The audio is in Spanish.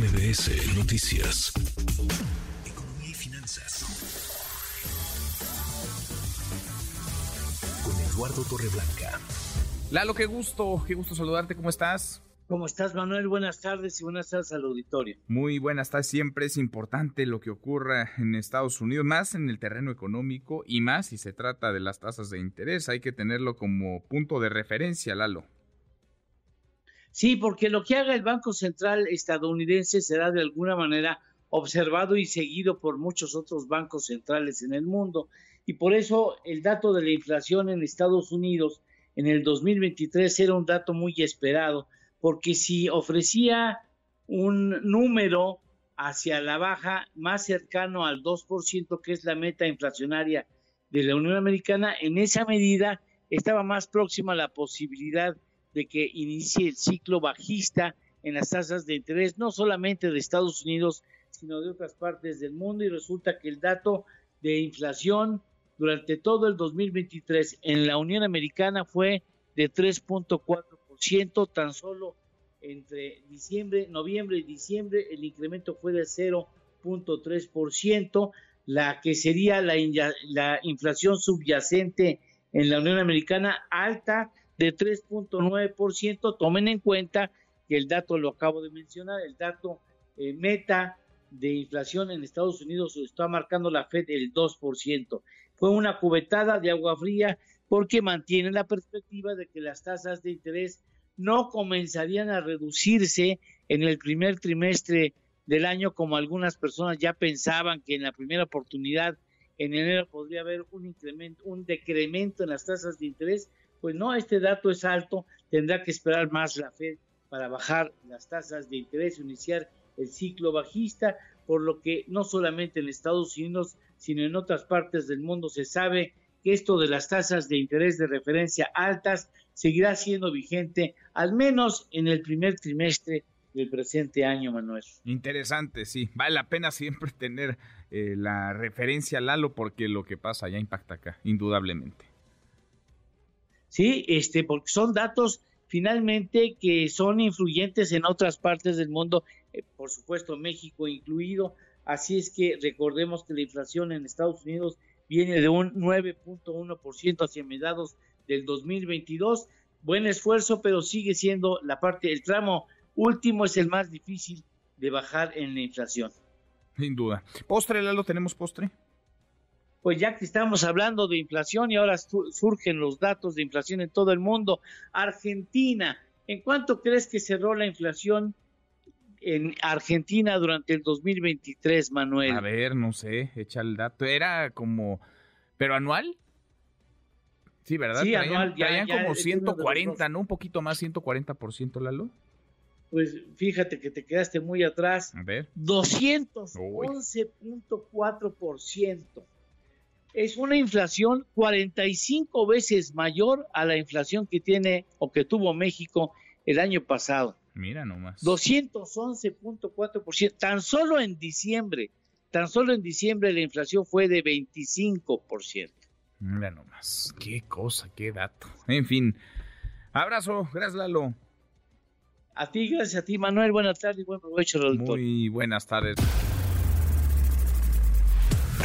MBS Noticias. Economía y finanzas. Con Eduardo Torreblanca. Lalo, qué gusto, qué gusto saludarte, ¿cómo estás? ¿Cómo estás, Manuel? Buenas tardes y buenas tardes al auditorio. Muy buenas tardes. Siempre es importante lo que ocurra en Estados Unidos, más en el terreno económico y más si se trata de las tasas de interés. Hay que tenerlo como punto de referencia, Lalo. Sí, porque lo que haga el Banco Central estadounidense será de alguna manera observado y seguido por muchos otros bancos centrales en el mundo. Y por eso el dato de la inflación en Estados Unidos en el 2023 era un dato muy esperado, porque si ofrecía un número hacia la baja más cercano al 2%, que es la meta inflacionaria de la Unión Americana, en esa medida estaba más próxima la posibilidad de que inicie el ciclo bajista en las tasas de interés, no solamente de Estados Unidos, sino de otras partes del mundo, y resulta que el dato de inflación durante todo el 2023 en la Unión Americana fue de 3.4%, tan solo entre diciembre, noviembre y diciembre el incremento fue de 0.3%, la que sería la inflación subyacente en la Unión Americana alta de 3.9%. Tomen en cuenta que el dato lo acabo de mencionar, el dato eh, meta de inflación en Estados Unidos está marcando la Fed el 2%. Fue una cubetada de agua fría porque mantiene la perspectiva de que las tasas de interés no comenzarían a reducirse en el primer trimestre del año como algunas personas ya pensaban que en la primera oportunidad en enero podría haber un incremento, un decremento en las tasas de interés, pues no, este dato es alto, tendrá que esperar más la Fed para bajar las tasas de interés, iniciar el ciclo bajista, por lo que no solamente en Estados Unidos, sino en otras partes del mundo se sabe que esto de las tasas de interés de referencia altas seguirá siendo vigente al menos en el primer trimestre del presente año, Manuel. Interesante, sí. Vale la pena siempre tener eh, la referencia Lalo porque lo que pasa ya impacta acá, indudablemente. Sí, este, porque son datos finalmente que son influyentes en otras partes del mundo, eh, por supuesto México incluido. Así es que recordemos que la inflación en Estados Unidos viene de un 9.1% hacia mediados del 2022. Buen esfuerzo, pero sigue siendo la parte, el tramo último es el más difícil de bajar en la inflación. Sin duda. Postre, Lalo, ¿tenemos postre? Pues ya que estamos hablando de inflación y ahora surgen los datos de inflación en todo el mundo, Argentina, ¿en cuánto crees que cerró la inflación en Argentina durante el 2023, Manuel? A ver, no sé, echa el dato. Era como, ¿pero anual? Sí, ¿verdad? Sí, anual. Ya, como 140, ¿no? Un poquito más, 140%, Lalo. Pues fíjate que te quedaste muy atrás. A ver. 211.4% es una inflación 45 veces mayor a la inflación que tiene o que tuvo México el año pasado. Mira nomás. 211.4%. Tan solo en diciembre, tan solo en diciembre la inflación fue de 25%. Mira nomás. Qué cosa, qué dato. En fin. Abrazo. Gracias, Lalo. A ti, gracias a ti, Manuel. Buenas tardes y buen provecho, Muy buenas tardes